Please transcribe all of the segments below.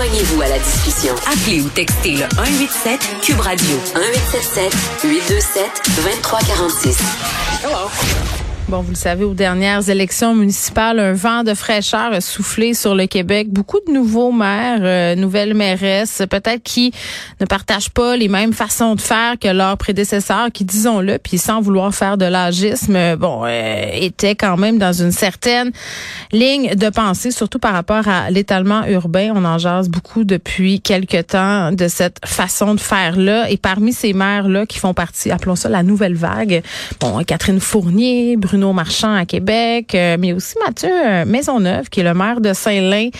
Joignez-vous à la discussion. Appelez ou textez le 187 Cube Radio 1877 827 2346. Hello. Bon, vous le savez, aux dernières élections municipales, un vent de fraîcheur a soufflé sur le Québec. Beaucoup de nouveaux maires, euh, nouvelles mairesses, peut-être qui ne partagent pas les mêmes façons de faire que leurs prédécesseurs, qui, disons-le, puis sans vouloir faire de l'agisme, bon, euh, étaient quand même dans une certaine ligne de pensée, surtout par rapport à l'étalement urbain. On en jase beaucoup depuis quelque temps de cette façon de faire-là. Et parmi ces maires-là qui font partie, appelons ça la nouvelle vague, bon, Catherine Fournier, Bruno Marchand à Québec, euh, mais aussi Mathieu euh, Maisonneuve, qui est le maire de Saint-Lin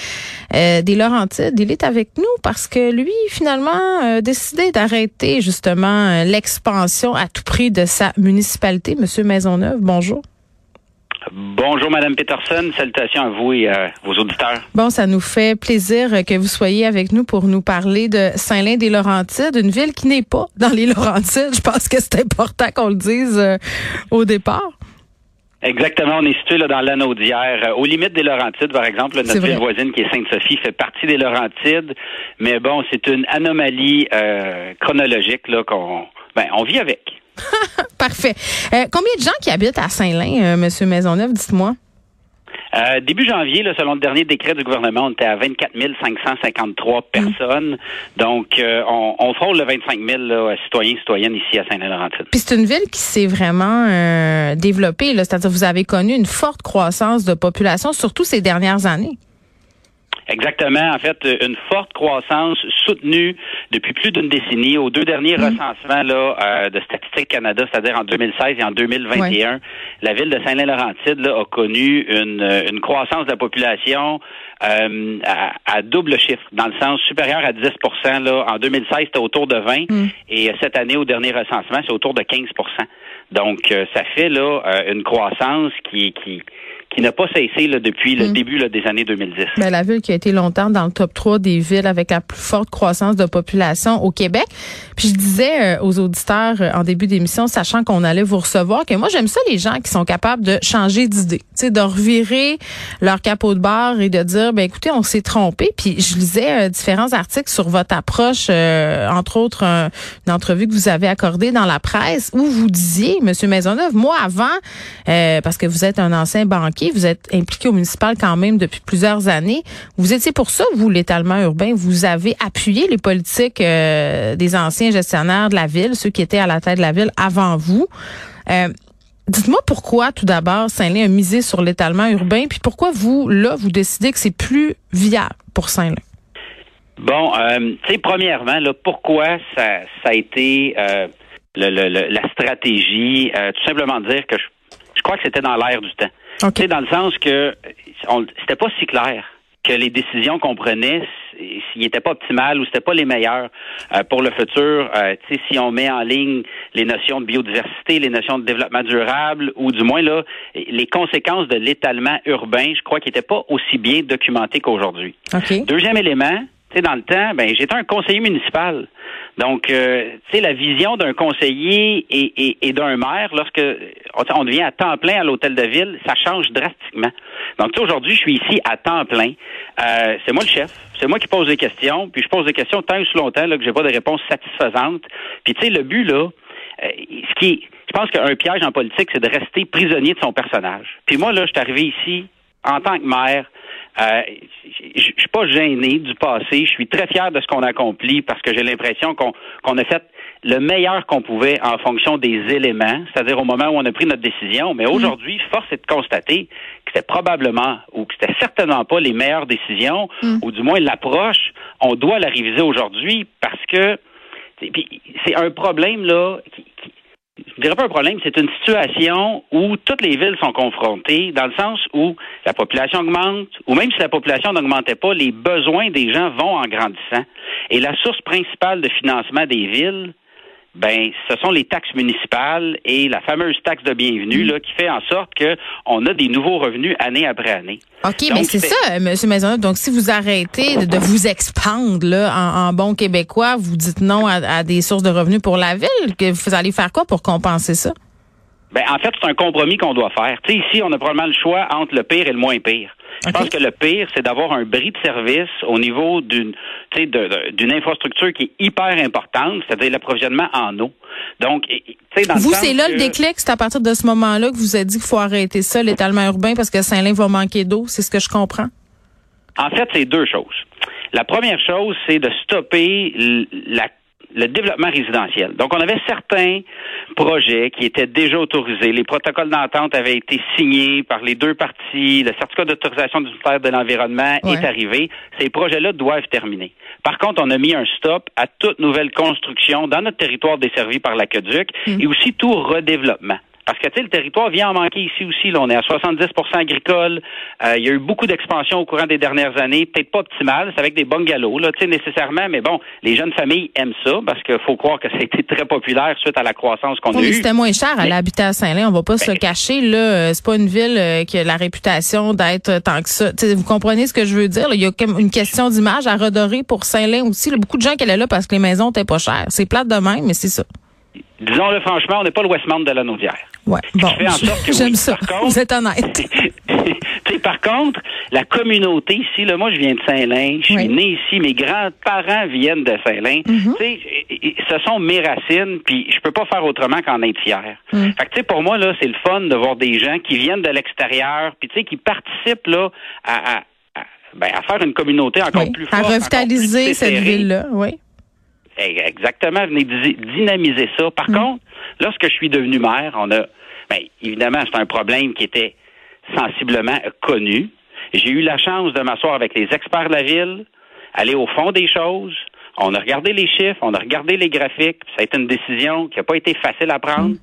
euh, des Laurentides. Il est avec nous parce que lui, finalement, a décidé d'arrêter justement l'expansion à tout prix de sa municipalité. Monsieur Maisonneuve, bonjour. Bonjour, Madame Peterson. Salutations à vous et à vos auditeurs. Bon, ça nous fait plaisir que vous soyez avec nous pour nous parler de Saint-Lin-des-Laurentides, une ville qui n'est pas dans les Laurentides. Je pense que c'est important qu'on le dise au départ. Exactement, on est situé là, dans l'anneau d'hier, euh, aux limites des Laurentides, par exemple. notre ville voisine qui est Sainte-Sophie fait partie des Laurentides, mais bon, c'est une anomalie euh, chronologique là qu'on, ben, on vit avec. Parfait. Euh, combien de gens qui habitent à Saint-Lin, Monsieur Maisonneuve, dites-moi? Euh, début janvier, là, selon le dernier décret du gouvernement, on était à 24 553 personnes. Donc, euh, on, on, frôle le 25 000 là, citoyens citoyennes ici à Saint-Laurentide. Puis c'est une ville qui s'est vraiment euh, développée. C'est-à-dire vous avez connu une forte croissance de population, surtout ces dernières années. Exactement. En fait, une forte croissance soutenue depuis plus d'une décennie. Aux deux derniers mm. recensements là, euh, de Statistique Canada, c'est-à-dire en 2016 et en 2021, la ville de Saint-Laurentide a connu une, une, croissance de la population euh, à, double chiffre, dans le sens supérieur à 10 là. En 2016, c'était autour de 20 mm. et cette année, au dernier recensement, c'est autour de 15% Donc, euh, ça fait là une croissance qui, qui qui n'a pas cessé là, depuis le hmm. début là, des années 2010. Mais ben, la ville qui a été longtemps dans le top 3 des villes avec la plus forte croissance de population au Québec. Puis je disais euh, aux auditeurs euh, en début d'émission, sachant qu'on allait vous recevoir, que moi j'aime ça les gens qui sont capables de changer d'idée, tu sais, de revirer leur capot de barre et de dire, ben écoutez, on s'est trompé. Puis je lisais euh, différents articles sur votre approche, entre autres une entrevue que vous avez accordée dans la presse où vous disiez, Monsieur Maisonneuve, moi avant, parce que vous êtes un ancien banquier vous êtes impliqué au municipal quand même depuis plusieurs années. Vous étiez pour ça, vous, l'étalement urbain. Vous avez appuyé les politiques euh, des anciens gestionnaires de la ville, ceux qui étaient à la tête de la ville avant vous. Euh, dites-moi pourquoi, tout d'abord, Saint-Lin a misé sur l'étalement urbain, puis pourquoi vous, là, vous décidez que c'est plus viable pour Saint-Lin? Bon, euh, tu sais, premièrement, là, pourquoi ça, ça a été la stratégie? tout simplement dire que je crois que c'était dans l'air du temps. Okay. Dans le sens que c'était pas si clair que les décisions qu'on prenait s'ils n'étaient pas optimales ou c'était pas les meilleures euh, pour le futur. Euh, si on met en ligne les notions de biodiversité, les notions de développement durable, ou du moins là les conséquences de l'étalement urbain, je crois qu'ils n'étaient pas aussi bien documentés qu'aujourd'hui. Deuxième élément, tu dans le temps, ben j'étais un conseiller municipal. Donc, euh, tu sais, la vision d'un conseiller et, et, d'un maire, lorsque on devient à temps plein à l'hôtel de ville, ça change drastiquement. Donc, aujourd'hui, je suis ici à temps plein. Euh, c'est moi le chef. C'est moi qui pose des questions. Puis, je pose des questions tant et si longtemps là, que j'ai pas de réponse satisfaisante. Puis, tu sais, le but, là, euh, ce qui je pense qu'un piège en politique, c'est de rester prisonnier de son personnage. Puis moi, là, je suis arrivé ici en tant que maire euh, je suis pas gêné du passé. Je suis très fier de ce qu'on a accompli parce que j'ai l'impression qu'on a fait le meilleur qu'on pouvait en fonction des éléments, c'est-à-dire au moment où on a pris notre décision. Mais mm. aujourd'hui, force est de constater que c'était probablement ou que c'était certainement pas les meilleures décisions, mm. ou du moins l'approche. On doit la réviser aujourd'hui parce que c'est un problème là qui, je dirais pas un problème, c'est une situation où toutes les villes sont confrontées, dans le sens où la population augmente, ou même si la population n'augmentait pas, les besoins des gens vont en grandissant. Et la source principale de financement des villes, ben ce sont les taxes municipales et la fameuse taxe de bienvenue là qui fait en sorte que on a des nouveaux revenus année après année. OK, mais c'est ça monsieur Maisonneuve. Donc si vous arrêtez de, vous expandre là en, bon québécois, vous dites non à, des sources de revenus pour la ville, que vous allez faire quoi pour compenser ça? Ben en fait, c'est un compromis qu'on doit faire. Tu sais ici, on a probablement le choix entre le pire et le moins pire. Je pense que le pire, c'est d'avoir un bris de service au niveau d'une d'une infrastructure qui est hyper importante, c'est-à-dire l'approvisionnement en eau. Donc, dans vous, c'est là le déclic, c'est à partir de ce moment-là que vous avez dit qu'il faut arrêter ça, l'étalement urbain, parce que Saint-Lin va manquer d'eau, c'est ce que je comprends? En fait, c'est deux choses. La première chose, c'est de stopper la le développement résidentiel. Donc, on avait certains projets qui étaient déjà autorisés. Les protocoles d'entente avaient été signés par les deux parties. Le certificat d'autorisation du ministère de l'Environnement est arrivé. Ces projets-là doivent terminer. Par contre, on a mis un stop à toute nouvelle construction dans notre territoire desservi par l'aqueduc mm. et aussi tout redéveloppement. Parce que, tu sais, le territoire vient en manquer ici aussi. Là. On est à 70% agricole. Euh, il y a eu beaucoup d'expansion au courant des dernières années. Peut-être pas optimale. C'est avec des bungalows, là, tu sais, nécessairement. Mais bon, les jeunes familles aiment ça parce qu'il faut croire que ça a été très populaire suite à la croissance qu'on a eue. C'était moins cher à l'habitat à Saint-Lin. On va pas se ben, cacher. Là, euh, c'est pas une ville euh, qui a la réputation d'être tant que ça. sais, vous comprenez ce que je veux dire? Il y a une question d'image à redorer pour Saint-Lin aussi. beaucoup de gens qui allaient là parce que les maisons étaient pas chères. C'est plate de même, mais c'est ça. Disons-le franchement, on n'est pas le Westmount de la Naudière. Ouais. Bon, j'aime ça. Vous êtes honnête. par contre, la communauté ici, là, moi, je viens de Saint-Lin, je suis né ici, mes grands-parents viennent de Saint-Lin. Mm-hmm. Ce sont mes racines, puis je peux pas faire autrement qu'en être fier. Mm. Fait que, pour moi, là, c'est le fun de voir des gens qui viennent de l'extérieur, puis qui participent là à, ben, à, faire une communauté encore plus forte. À revitaliser cette ville-là, oui. Exactement, venez dynamiser ça. Par mm. contre, lorsque je suis devenu maire, on a, ben, évidemment, c'est un problème qui était sensiblement connu. J'ai eu la chance de m'asseoir avec les experts de la ville, aller au fond des choses. On a regardé les chiffres, on a regardé les graphiques. Ça a été une décision qui n'a pas été facile à prendre. Mm.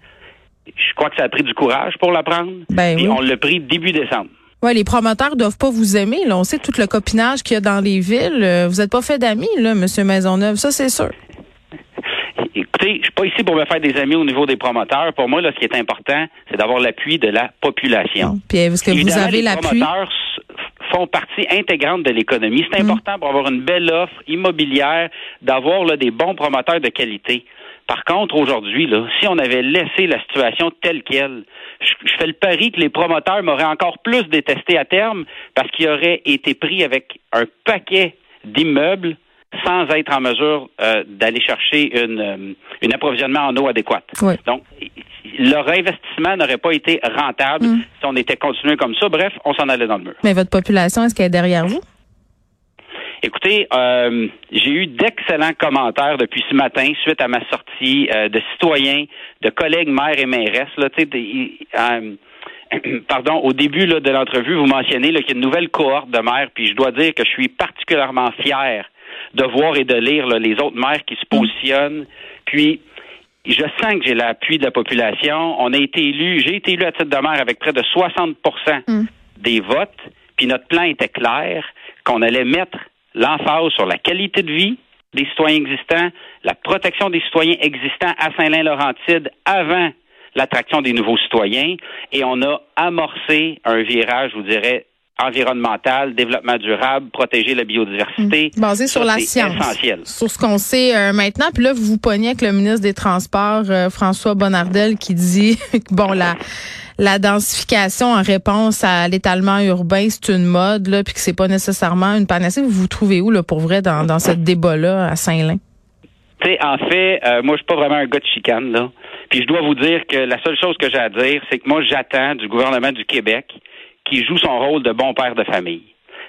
Je crois que ça a pris du courage pour la prendre. Ben, on l'a pris début décembre. Ouais, les promoteurs doivent pas vous aimer. Là. On sait tout le copinage qu'il y a dans les villes. Euh, vous n'êtes pas fait d'amis, là, Monsieur Maisonneuve. Ça, c'est sûr. Écoutez, je suis pas ici pour me faire des amis au niveau des promoteurs. Pour moi, là, ce qui est important, c'est d'avoir l'appui de la population. Puis est-ce que vous avez l'appui? Les promoteurs font partie intégrante de l'économie. C'est mm. important pour avoir une belle offre immobilière, d'avoir des bons promoteurs de qualité. Par contre, aujourd'hui, là, si on avait laissé la situation telle qu'elle, je, fais le pari que les promoteurs m'auraient encore plus détesté à terme parce qu'ils auraient été pris avec un paquet d'immeubles sans être en mesure euh, d'aller chercher une, euh, un approvisionnement en eau adéquate. Donc, leur investissement n'aurait pas été rentable mm. si on était continué comme ça. Bref, on s'en allait dans le mur. Mais votre population, est-ce qu'elle est derrière vous? Écoutez, euh, j'ai eu d'excellents commentaires depuis ce matin suite à ma sortie de citoyens, de collègues maires et mairesses. Là, pardon, au début de l'entrevue, vous mentionnez qu'il y a une nouvelle cohorte de maires, puis je dois dire que je suis particulièrement fier de voir et de lire les autres maires qui se mm. positionnent. Puis, je sens que j'ai l'appui de la population. On a été élu, j'ai été élu à titre de maire avec près de 60 mm. des votes. Puis notre plan était clair, qu'on allait mettre l'emphase sur la qualité de vie des citoyens existants, la protection des citoyens existants à Saint-Lin-Laurentide avant l'attraction des nouveaux citoyens. Et on a amorcé un virage, je vous dirais, environnemental, développement durable, protéger la biodiversité. Mmh. Basé sur la science. Essentiel. Sur ce qu'on sait euh, maintenant. Puis là, vous vous pognez avec le ministre des Transports, euh, François Bonnardel, qui dit que, bon, la, la densification en réponse à l'étalement urbain, c'est une mode, là, puis que c'est pas nécessairement une panacée. Vous vous trouvez où, là, pour vrai, dans, dans ce débat-là à Saint-Lin? Tu sais, en fait, euh, moi, je suis pas vraiment un gars de chicane, là. Puis je dois vous dire que la seule chose que j'ai à dire, c'est que moi, j'attends du gouvernement du Québec qui joue son rôle de bon père de famille.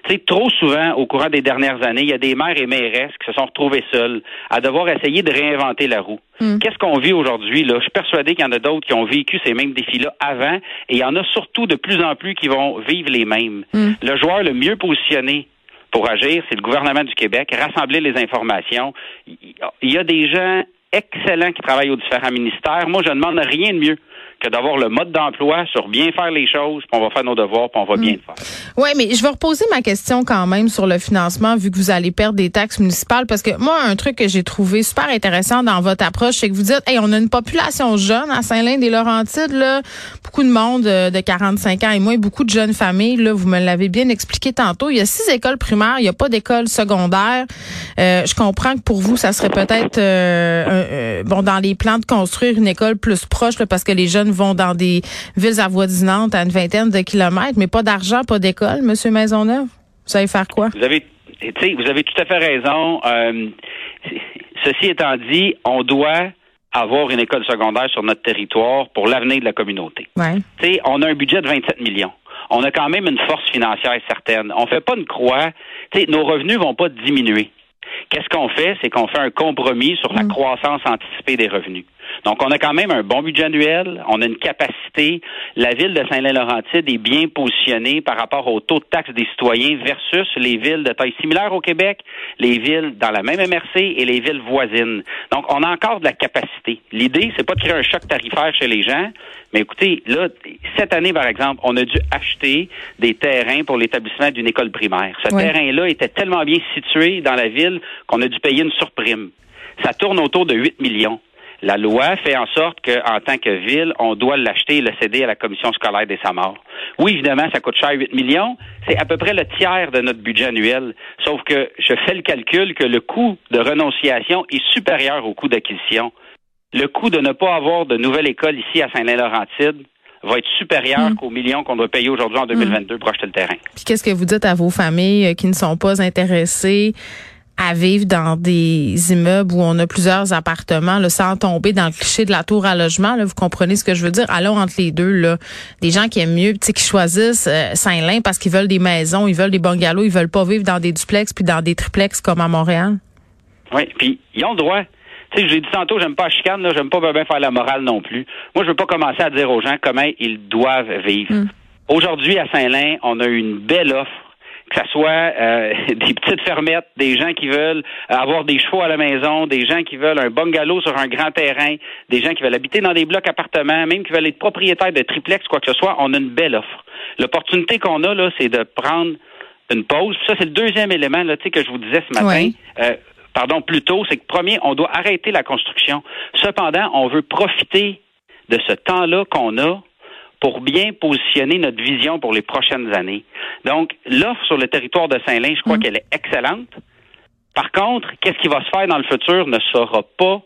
Tu sais, trop souvent, au courant des dernières années, il y a des mères et mairesses qui se sont retrouvées seules à devoir essayer de réinventer la roue. Hmm. Qu'est-ce qu'on vit aujourd'hui? Là? Je suis persuadé qu'il y en a d'autres qui ont vécu ces mêmes défis-là avant, et il y en a surtout de plus en plus qui vont vivre les mêmes. Hmm. Le joueur le mieux positionné pour agir, c'est le gouvernement du Québec, rassembler les informations. Il y a des gens excellents qui travaillent aux différents ministères. Moi, je ne demande rien de mieux que d'avoir le mode d'emploi sur bien faire les choses, puis on va faire nos devoirs, puis on va bien le faire. Oui, mais je vais reposer ma question quand même sur le financement, vu que vous allez perdre des taxes municipales, parce que moi, un truc que j'ai trouvé super intéressant dans votre approche, c'est que vous dites, hey, on a une population jeune à Saint-Lin-des-Laurentides, là, beaucoup de monde euh, de 45 ans et moins, beaucoup de jeunes familles, là, vous me l'avez bien expliqué tantôt. Il y a six écoles primaires, il n'y a pas d'école secondaire. Euh, je comprends que pour vous, ça serait peut-être, euh, bon, dans les plans de construire une école plus proche, parce que les jeunes jeunes vont dans des villes avoisinantes à une vingtaine de kilomètres, mais pas d'argent, pas d'école, Monsieur Maisonneuve? Vous savez faire quoi? Vous avez, vous avez tout à fait raison. Euh, ceci étant dit, on doit avoir une école secondaire sur notre territoire pour l'avenir de la communauté. Ouais. On a un budget de 27 millions. On a quand même une force financière certaine. On fait pas une croix. nos revenus vont pas diminuer. Qu'est-ce qu'on fait? C'est qu'on fait un compromis sur la mm. croissance anticipée des revenus. Donc, on a quand même un bon budget annuel, on a une capacité. La ville de Saint-Lin-Laurentide est bien positionnée par rapport au taux de taxe des citoyens versus les villes de taille similaire au Québec, les villes dans la même MRC et les villes voisines. Donc, on a encore de la capacité. L'idée, c'est pas de créer un choc tarifaire chez les gens, mais écoutez, là, cette année, par exemple, on a dû acheter des terrains pour l'établissement d'une école primaire. Ce terrain-là était tellement bien situé dans la ville qu'on a dû payer une surprime. Ça tourne autour de 8 millions. La loi fait en sorte qu'en tant que ville, on doit l'acheter et le céder à la commission scolaire des Samars. Oui, évidemment, ça coûte cher 8 millions. C'est à peu près le tiers de notre budget annuel. Sauf que je fais le calcul que le coût de renonciation est supérieur au coût d'acquisition. Le coût de ne pas avoir de nouvelle école ici à Saint-Lin-Laurentide va être supérieur hmm. qu'aux millions qu'on doit payer aujourd'hui en 2022 hmm. pour acheter le terrain. Puis qu'est-ce que vous dites à vos familles euh, qui ne sont pas intéressées à vivre dans des immeubles où on a plusieurs appartements, là, sans tomber dans le cliché de la tour à logement. Là, vous comprenez ce que je veux dire? Allons entre les deux. Là. Des gens qui aiment mieux, qui choisissent euh, Saint-Lin parce qu'ils veulent des maisons, ils veulent des bungalows, ils veulent pas vivre dans des duplex puis dans des triplex comme à Montréal. Oui, puis ils ont le droit. Tu sais, j'ai dit tantôt, j'aime pas la chicane, là, j'aime pas bien faire la morale non plus. Moi, je veux pas commencer à dire aux gens comment ils doivent vivre. Mm. Aujourd'hui, à Saint-Lin, on a une belle offre que ce soit euh, des petites fermettes, des gens qui veulent avoir des chevaux à la maison, des gens qui veulent un bungalow sur un grand terrain, des gens qui veulent habiter dans des blocs appartements, même qui veulent être propriétaires de triplex, quoi que ce soit, on a une belle offre. L'opportunité qu'on a, là, c'est de prendre une pause. Ça, c'est le deuxième élément là, que je vous disais ce matin. Euh, pardon, plus tôt, c'est que premier, on doit arrêter la construction. Cependant, on veut profiter de ce temps-là qu'on a pour bien positionner notre vision pour les prochaines années. Donc, l'offre sur le territoire de Saint-Lin, je crois mm. qu'elle est excellente. Par contre, qu'est-ce qui va se faire dans le futur ne sera pas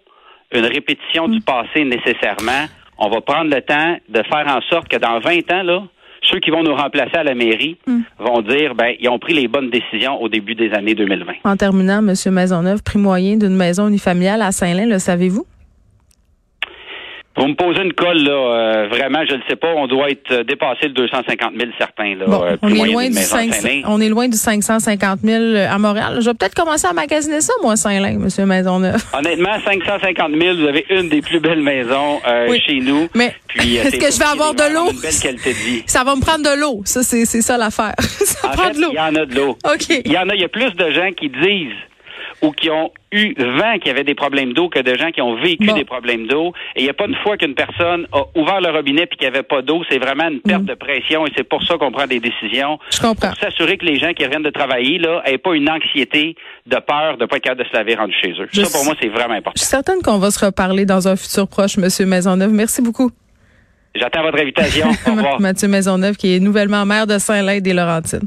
une répétition du mm. passé nécessairement. On va prendre le temps de faire en sorte que dans 20 ans, là, ceux qui vont nous remplacer à la mairie mm. vont dire ben ils ont pris les bonnes décisions au début des années 2020. En terminant, M. Maisonneuve, prix moyen d'une maison unifamiliale à Saint-Lin, le savez-vous? Vous me posez une colle, là, euh, vraiment, je ne sais pas, on doit être euh, dépassé le 250 000 certains. Là, euh, on, est loin du 500, on est loin du 550 000 à Montréal. Je vais peut-être commencer à magasiner ça, moi, Saint-Lin, M. Maisonneuve. Honnêtement, 550 000, vous avez une des plus belles maisons chez nous. Mais est-ce que je vais avoir de l'eau? belle qualité de vie. Ça va me prendre de l'eau. Ça, c'est ça l'affaire. ça en fait, de l'eau. Il y en a de l'eau. OK. Il y en a, il y a plus de gens qui disent ou qui ont eu vent qu'il y avait des problèmes d'eau que de gens qui ont vécu des problèmes d'eau. Et il n'y a pas une fois qu'une personne a ouvert le robinet puis qu'il n'y avait pas d'eau. C'est vraiment une perte mm. de pression et c'est pour ça qu'on prend des décisions. Je comprends. Pour s'assurer que les gens qui reviennent de travailler, là, n'aient pas une anxiété de peur de ne pas être capable de se laver rendu chez eux. ça, pour moi, c'est vraiment important. Je suis certaine qu'on va se reparler dans un futur proche, M. Maisonneuve. Merci beaucoup. J'attends votre invitation. Au revoir. Mathieu Maisonneuve, qui est nouvellement maire de Saint-Lin des Laurentides.